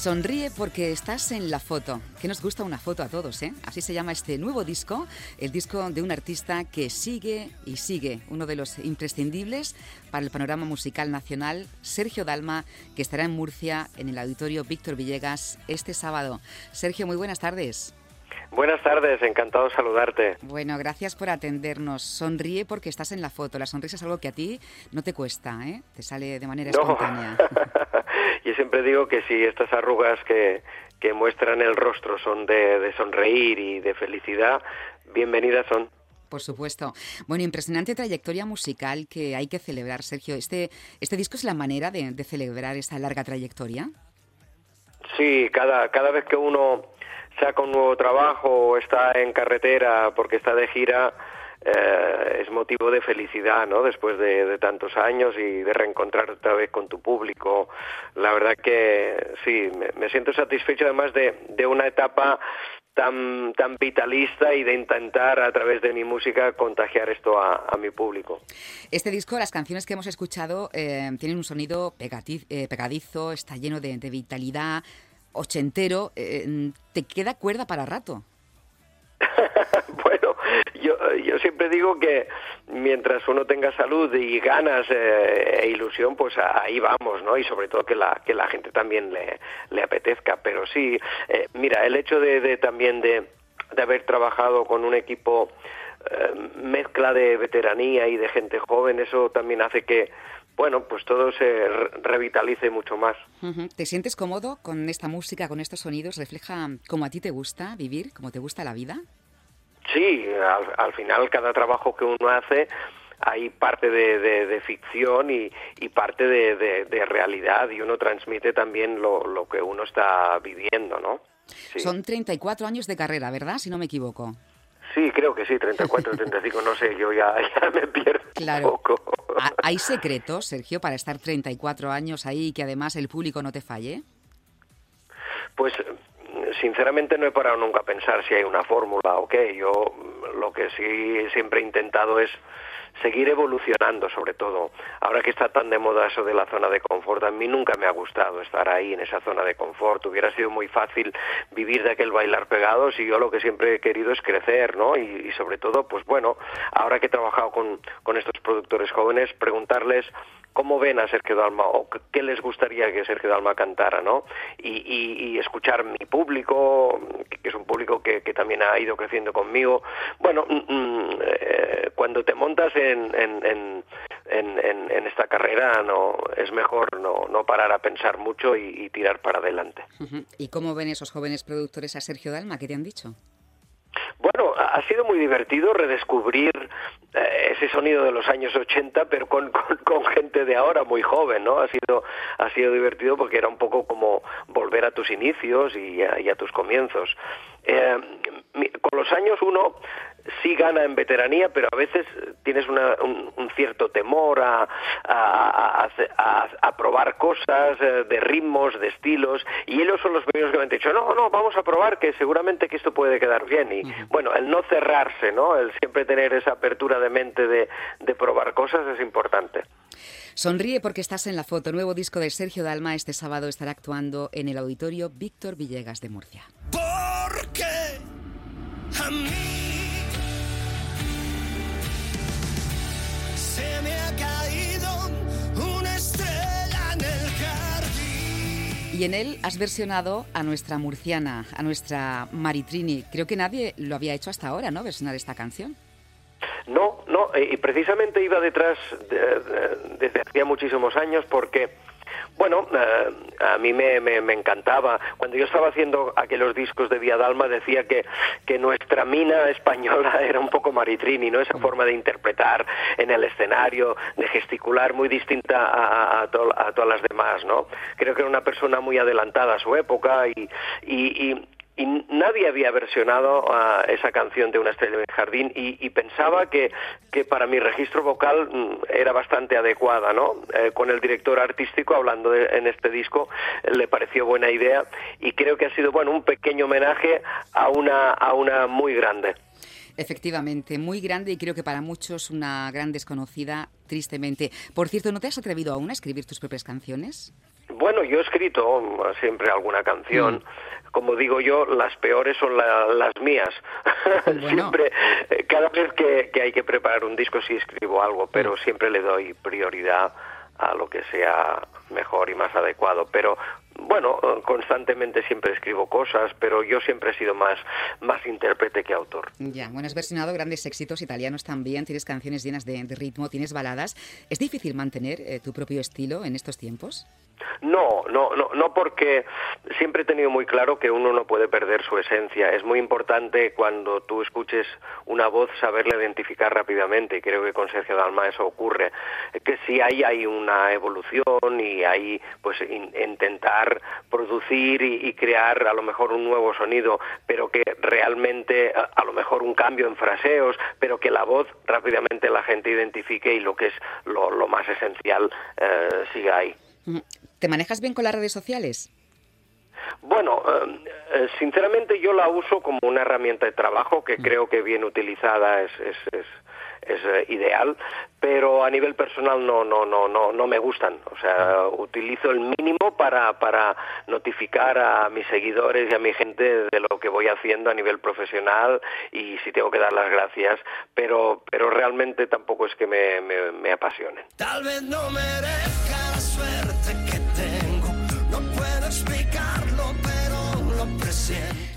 Sonríe porque estás en la foto. Que nos gusta una foto a todos, ¿eh? Así se llama este nuevo disco, el disco de un artista que sigue y sigue, uno de los imprescindibles para el panorama musical nacional, Sergio Dalma, que estará en Murcia en el auditorio Víctor Villegas este sábado. Sergio, muy buenas tardes. Buenas tardes, encantado saludarte. Bueno, gracias por atendernos. Sonríe porque estás en la foto. La sonrisa es algo que a ti no te cuesta, ¿eh? Te sale de manera espontánea. Yo siempre digo que si estas arrugas que, que muestran el rostro son de, de sonreír y de felicidad, bienvenidas son. Por supuesto. Bueno, impresionante trayectoria musical que hay que celebrar, Sergio. ¿Este, este disco es la manera de, de celebrar esa larga trayectoria? Sí, cada, cada vez que uno saca un nuevo trabajo está en carretera porque está de gira, eh, es motivo de felicidad, ¿no? Después de, tantos años y de reencontrarte otra vez con tu público. La verdad que sí, me, siento satisfecho además de, de una etapa tan, tan vitalista y de intentar a través de mi música contagiar esto a, mi público. Este disco, las canciones que hemos escuchado, eh, tienen un sonido eh, pegadizo, está lleno de vitalidad, ochentero, eh, ¿te queda cuerda para rato? bueno, yo, yo siempre digo que mientras uno tenga salud y ganas eh, e ilusión, pues ahí vamos, ¿no? Y sobre todo que la, que la gente también le, le apetezca. Pero sí, eh, mira, el hecho de, de también de, de haber trabajado con un equipo mezcla de veteranía y de gente joven, eso también hace que bueno, pues todo se revitalice mucho más. ¿Te sientes cómodo con esta música, con estos sonidos? ¿Refleja cómo a ti te gusta vivir, cómo te gusta la vida? Sí, al, final cada trabajo que uno hace hay parte de, ficción y, parte de, realidad y uno transmite también lo, que uno está viviendo, ¿no? Son 34 años de carrera, ¿verdad? Si no me equivoco. Sí, creo que sí, 34, 35, no sé, yo ya, me pierdo un poco. ¿Hay secretos, Sergio, para estar 34 años ahí y que además el público no te falle? Pues sinceramente no he parado nunca a pensar si hay una fórmula o qué. Yo lo que sí siempre he intentado es seguir evolucionando sobre todo. Ahora que está tan de moda eso de la zona de confort, a mí nunca me ha gustado estar ahí en esa zona de confort. Hubiera sido muy fácil vivir de aquel bailar pegados y yo lo que siempre he querido es crecer, ¿no? Y, sobre todo, pues bueno, ahora que he trabajado con, con estos productores jóvenes, preguntarles cómo ven a Sergio Dalma o qué les gustaría que Sergio Dalma cantara, ¿no? Y, escuchar mi público, que es un público que, también ha ido creciendo conmigo. Bueno, mm, mm, eh, cuando te montas en, en, en, esta carrera no es mejor no, no parar a pensar mucho y, y tirar para adelante. ¿Y cómo ven esos jóvenes productores a Sergio Dalma? ¿Qué te han dicho? Bueno, ha sido muy divertido redescubrir eh, ese sonido de los años 80, pero con, con, gente de ahora muy joven, ¿no? Ha sido, ha sido divertido porque era un poco como volver a tus inicios y a, tus comienzos. Eh, con los años uno sí gana en veteranía, pero a veces tienes un, cierto temor a, a, probar cosas eh, de ritmos, de estilos, y ellos son los primeros que me han dicho, no, no, vamos a probar que seguramente que esto puede quedar bien. Y bueno, el no cerrarse, ¿no? El siempre tener esa apertura de mente de, de probar cosas es importante. Sonríe porque estás en la foto. Nuevo disco de Sergio Dalma este sábado estará actuando en el auditorio Víctor Villegas de Murcia. Porque a mí me ha caído una estrella en el jardín. Y en él has versionado a nuestra murciana, a nuestra Maritrini. Creo que nadie lo había hecho hasta ahora, ¿no? Versionar esta canción. No, y precisamente iba detrás desde hacía muchísimos años porque bueno, eh, a mí me, encantaba. Cuando yo estaba haciendo aquellos discos de Vía Dalma decía que, que nuestra mina española era un poco Maritrini, ¿no? Esa forma de interpretar en el escenario, de gesticular muy distinta a, a, todas las demás, ¿no? Creo que era una persona muy adelantada a su época y nadie había versionado a esa canción de Una estrella en el jardín y, pensaba que, que, para mi registro vocal mm, era bastante adecuada, ¿no? Eh, con el director artístico hablando en este disco le pareció buena idea y creo que ha sido, bueno, un pequeño homenaje a una, a una muy grande. Efectivamente, muy grande y creo que para muchos una gran desconocida, tristemente. Por cierto, ¿no te has atrevido aún a escribir tus propias canciones? Bueno, yo he escrito siempre alguna canción. Mm. Como digo yo, las peores son las mías. siempre, eh, cada vez que, que, hay que preparar un disco sí escribo algo, pero mm. siempre le doy prioridad a lo que sea mejor y más adecuado. Pero bueno, constantemente siempre escribo cosas, pero yo siempre he sido más, más intérprete que autor. Ya, bueno, has versionado grandes éxitos italianos también, tienes canciones llenas de, ritmo, tienes baladas. ¿Es difícil mantener eh, tu propio estilo en estos tiempos? No, no, no, no porque siempre he tenido muy claro que uno no puede perder su esencia. Es muy importante cuando tú escuches una voz saberla identificar rápidamente y creo que con Sergio Dalma eso ocurre. Que si hay, hay una evolución y hay pues intentar producir y, crear a lo mejor un nuevo sonido, pero que realmente a, lo mejor un cambio en fraseos, pero que la voz rápidamente la gente identifique y lo que es lo, más esencial eh, siga ahí. ¿Te manejas bien con las redes sociales? Bueno, eh, eh, sinceramente yo la uso como una herramienta de trabajo que mm. creo que bien utilizada es, es, es, es eh, ideal, pero a nivel personal no no no no no me gustan. O sea, utilizo el mínimo para para notificar a mis seguidores y a mi gente de lo que voy haciendo a nivel profesional y si tengo que dar las gracias, pero pero realmente tampoco es que me, me, me apasionen. Tal vez no merezca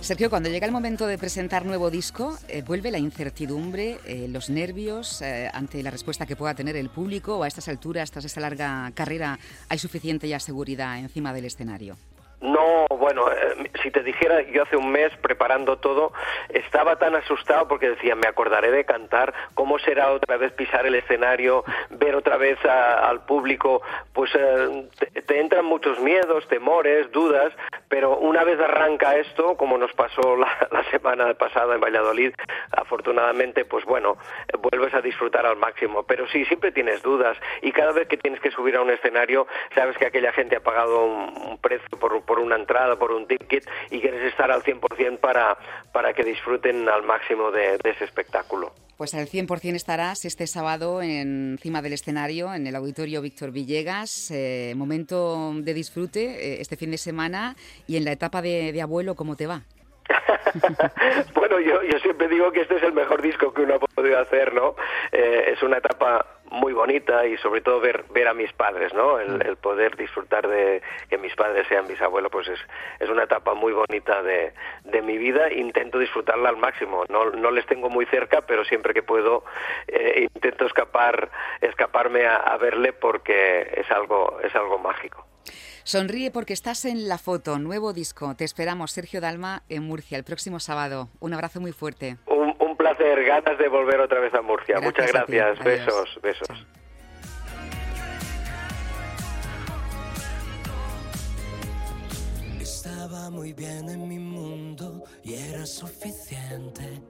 Sergio, cuando llega el momento de presentar nuevo disco, eh, ¿vuelve la incertidumbre, eh, los nervios eh, ante la respuesta que pueda tener el público o a estas alturas, tras esta larga carrera, hay suficiente ya seguridad encima del escenario? No, bueno, eh, si te dijera, yo hace un mes preparando todo, estaba tan asustado porque decía, me acordaré de cantar, cómo será otra vez pisar el escenario, ver otra vez al público, pues eh, te, entran muchos miedos, temores, dudas, pero una vez arranca esto, como nos pasó la, semana pasada en Valladolid, afortunadamente, pues bueno, vuelves a disfrutar al máximo, pero sí, siempre tienes dudas y cada vez que tienes que subir a un escenario, sabes que aquella gente ha pagado un, precio por, por por una entrada, por un ticket y quieres estar al 100% para, para que disfruten al máximo de, ese espectáculo. Pues al 100% estarás este sábado encima del escenario, en el Auditorio Víctor Villegas. Eh, momento de disfrute eh, este fin de semana y en la etapa de, abuelo, ¿cómo te va? bueno, yo, yo siempre digo que este es el mejor disco que uno ha podido hacer, ¿no? Eh, es una etapa muy bonita y sobre todo ver ver a mis padres, ¿no? El, mm. poder disfrutar de que mis padres sean mis abuelos, pues es, es una etapa muy bonita de, de mi vida. Intento disfrutarla al máximo. No, no les tengo muy cerca, pero siempre que puedo eh, intento escapar escaparme a, a verle porque es algo es algo mágico. Sonríe porque estás en la foto, nuevo disco. Te esperamos, Sergio Dalma, en Murcia, el próximo sábado. Un abrazo muy fuerte. Placer, ganas de volver otra vez a Murcia. Muchas gracias, besos, besos. Estaba muy bien en mi mundo y era suficiente.